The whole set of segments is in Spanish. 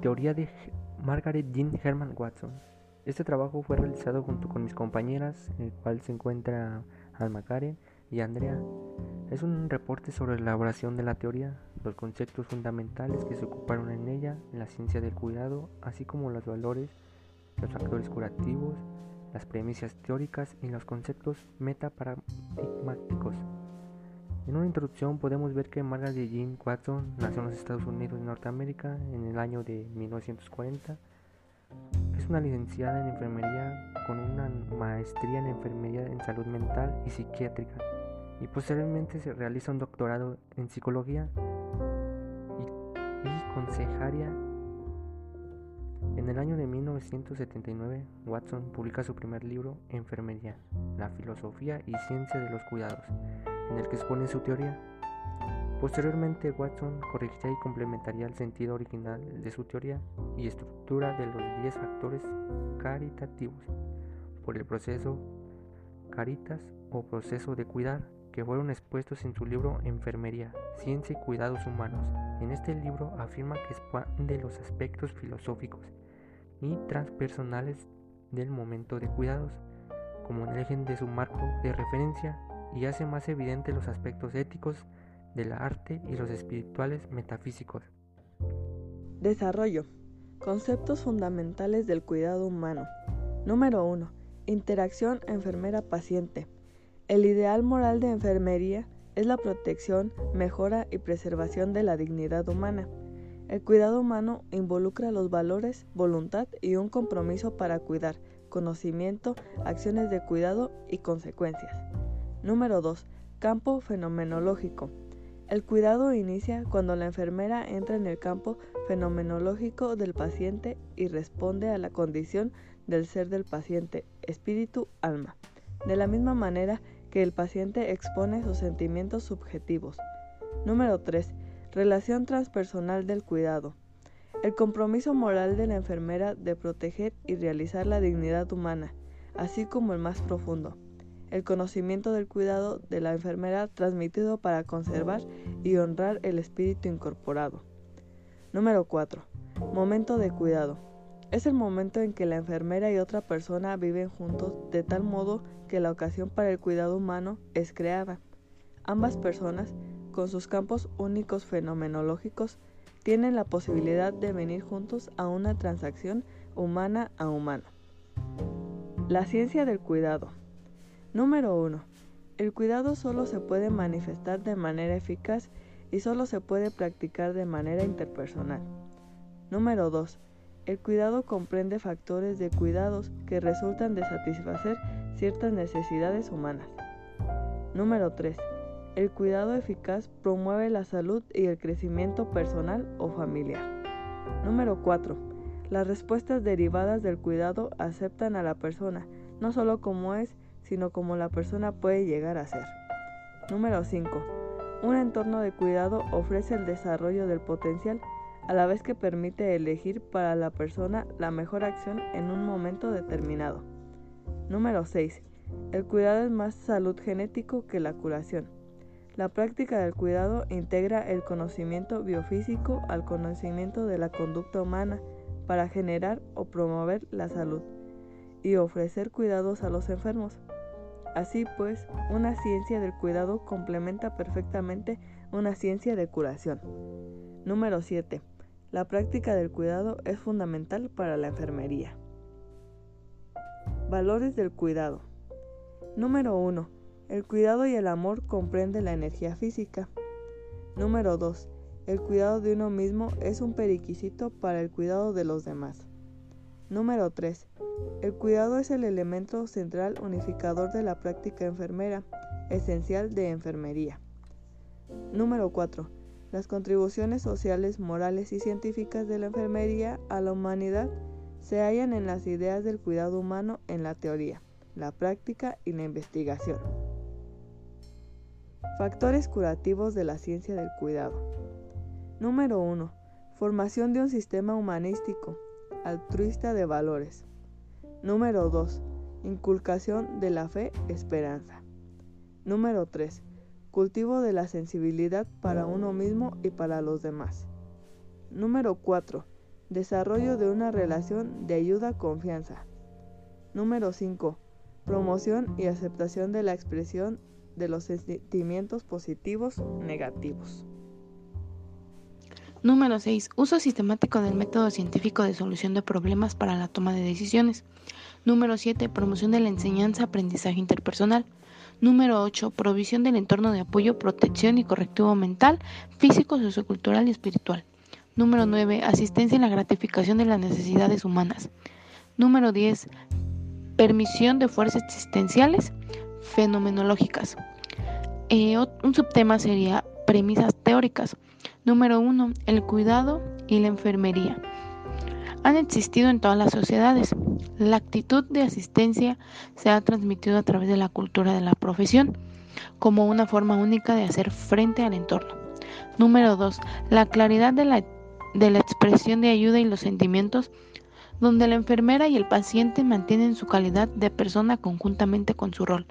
teoría de Margaret Jean Herman Watson. Este trabajo fue realizado junto con mis compañeras, en el cual se encuentra Alma Karen y Andrea. Es un reporte sobre la elaboración de la teoría, los conceptos fundamentales que se ocuparon en ella, la ciencia del cuidado, así como los valores, los factores curativos, las premisas teóricas y los conceptos metaparadigmáticos. En una introducción podemos ver que Margaret Jean Watson nació en los Estados Unidos de Norteamérica en el año de 1940. Es una licenciada en enfermería con una maestría en enfermería en salud mental y psiquiátrica. Y posteriormente se realiza un doctorado en psicología y, y consejaria en el año de 1979, Watson publica su primer libro, Enfermería, la filosofía y ciencia de los cuidados, en el que expone su teoría. Posteriormente, Watson corrigiría y complementaría el sentido original de su teoría y estructura de los 10 factores caritativos por el proceso Caritas o proceso de cuidar que fueron expuestos en su libro Enfermería, Ciencia y Cuidados Humanos. En este libro afirma que expande los aspectos filosóficos y transpersonales del momento de cuidados, como en el eje de su marco de referencia y hace más evidente los aspectos éticos del arte y los espirituales metafísicos. Desarrollo. Conceptos fundamentales del cuidado humano. Número 1. Interacción enfermera-paciente. El ideal moral de enfermería es la protección, mejora y preservación de la dignidad humana. El cuidado humano involucra los valores, voluntad y un compromiso para cuidar, conocimiento, acciones de cuidado y consecuencias. Número 2. Campo fenomenológico. El cuidado inicia cuando la enfermera entra en el campo fenomenológico del paciente y responde a la condición del ser del paciente, espíritu, alma. De la misma manera que el paciente expone sus sentimientos subjetivos. Número 3 Relación transpersonal del cuidado. El compromiso moral de la enfermera de proteger y realizar la dignidad humana, así como el más profundo. El conocimiento del cuidado de la enfermera transmitido para conservar y honrar el espíritu incorporado. Número 4. Momento de cuidado. Es el momento en que la enfermera y otra persona viven juntos de tal modo que la ocasión para el cuidado humano es creada. Ambas personas con sus campos únicos fenomenológicos, tienen la posibilidad de venir juntos a una transacción humana a humano. La ciencia del cuidado. Número 1. El cuidado solo se puede manifestar de manera eficaz y solo se puede practicar de manera interpersonal. Número 2. El cuidado comprende factores de cuidados que resultan de satisfacer ciertas necesidades humanas. Número 3. El cuidado eficaz promueve la salud y el crecimiento personal o familiar. Número 4. Las respuestas derivadas del cuidado aceptan a la persona, no solo como es, sino como la persona puede llegar a ser. Número 5. Un entorno de cuidado ofrece el desarrollo del potencial, a la vez que permite elegir para la persona la mejor acción en un momento determinado. Número 6. El cuidado es más salud genético que la curación. La práctica del cuidado integra el conocimiento biofísico al conocimiento de la conducta humana para generar o promover la salud y ofrecer cuidados a los enfermos. Así pues, una ciencia del cuidado complementa perfectamente una ciencia de curación. Número 7. La práctica del cuidado es fundamental para la enfermería. Valores del cuidado. Número 1. El cuidado y el amor comprende la energía física. Número 2. El cuidado de uno mismo es un periquisito para el cuidado de los demás. Número 3. El cuidado es el elemento central unificador de la práctica enfermera, esencial de enfermería. Número 4. Las contribuciones sociales, morales y científicas de la enfermería a la humanidad se hallan en las ideas del cuidado humano en la teoría, la práctica y la investigación. Factores curativos de la ciencia del cuidado. Número 1. Formación de un sistema humanístico, altruista de valores. Número 2. Inculcación de la fe, esperanza. Número 3. Cultivo de la sensibilidad para uno mismo y para los demás. Número 4. Desarrollo de una relación de ayuda-confianza. Número 5. Promoción y aceptación de la expresión de los sentimientos positivos negativos. Número 6. Uso sistemático del método científico de solución de problemas para la toma de decisiones. Número 7. Promoción de la enseñanza, aprendizaje interpersonal. Número 8. Provisión del entorno de apoyo, protección y correctivo mental, físico, sociocultural y espiritual. Número 9. Asistencia en la gratificación de las necesidades humanas. Número 10. Permisión de fuerzas existenciales fenomenológicas. Eh, un subtema sería premisas teóricas. Número 1. El cuidado y la enfermería. Han existido en todas las sociedades. La actitud de asistencia se ha transmitido a través de la cultura de la profesión como una forma única de hacer frente al entorno. Número 2. La claridad de la, de la expresión de ayuda y los sentimientos donde la enfermera y el paciente mantienen su calidad de persona conjuntamente con su rol.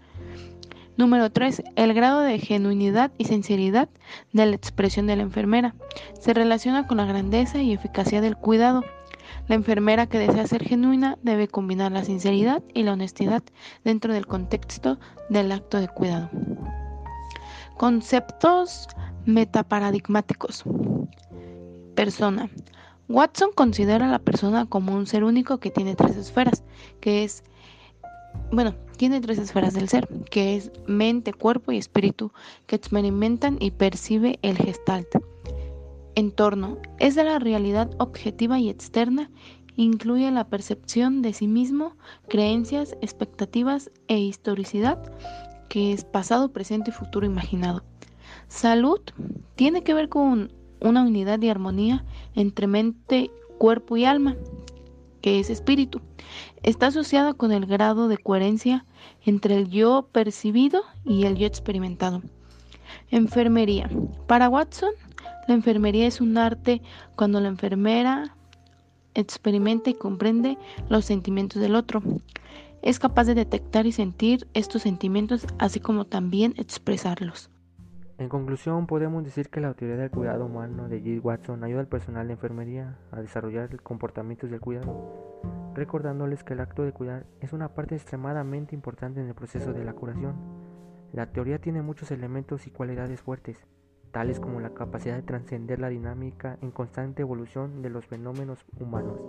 Número 3. El grado de genuinidad y sinceridad de la expresión de la enfermera. Se relaciona con la grandeza y eficacia del cuidado. La enfermera que desea ser genuina debe combinar la sinceridad y la honestidad dentro del contexto del acto de cuidado. Conceptos metaparadigmáticos. Persona. Watson considera a la persona como un ser único que tiene tres esferas, que es bueno, tiene tres esferas del ser, que es mente, cuerpo y espíritu, que experimentan y percibe el gestalt. Entorno es de la realidad objetiva y externa, incluye la percepción de sí mismo, creencias, expectativas e historicidad, que es pasado, presente y futuro imaginado. Salud tiene que ver con una unidad y armonía entre mente, cuerpo y alma, que es espíritu. Está asociada con el grado de coherencia entre el yo percibido y el yo experimentado. Enfermería. Para Watson, la enfermería es un arte cuando la enfermera experimenta y comprende los sentimientos del otro. Es capaz de detectar y sentir estos sentimientos, así como también expresarlos. En conclusión, podemos decir que la teoría del cuidado humano de G. Watson ayuda al personal de enfermería a desarrollar comportamientos del cuidado, recordándoles que el acto de cuidar es una parte extremadamente importante en el proceso de la curación. La teoría tiene muchos elementos y cualidades fuertes, tales como la capacidad de trascender la dinámica en constante evolución de los fenómenos humanos.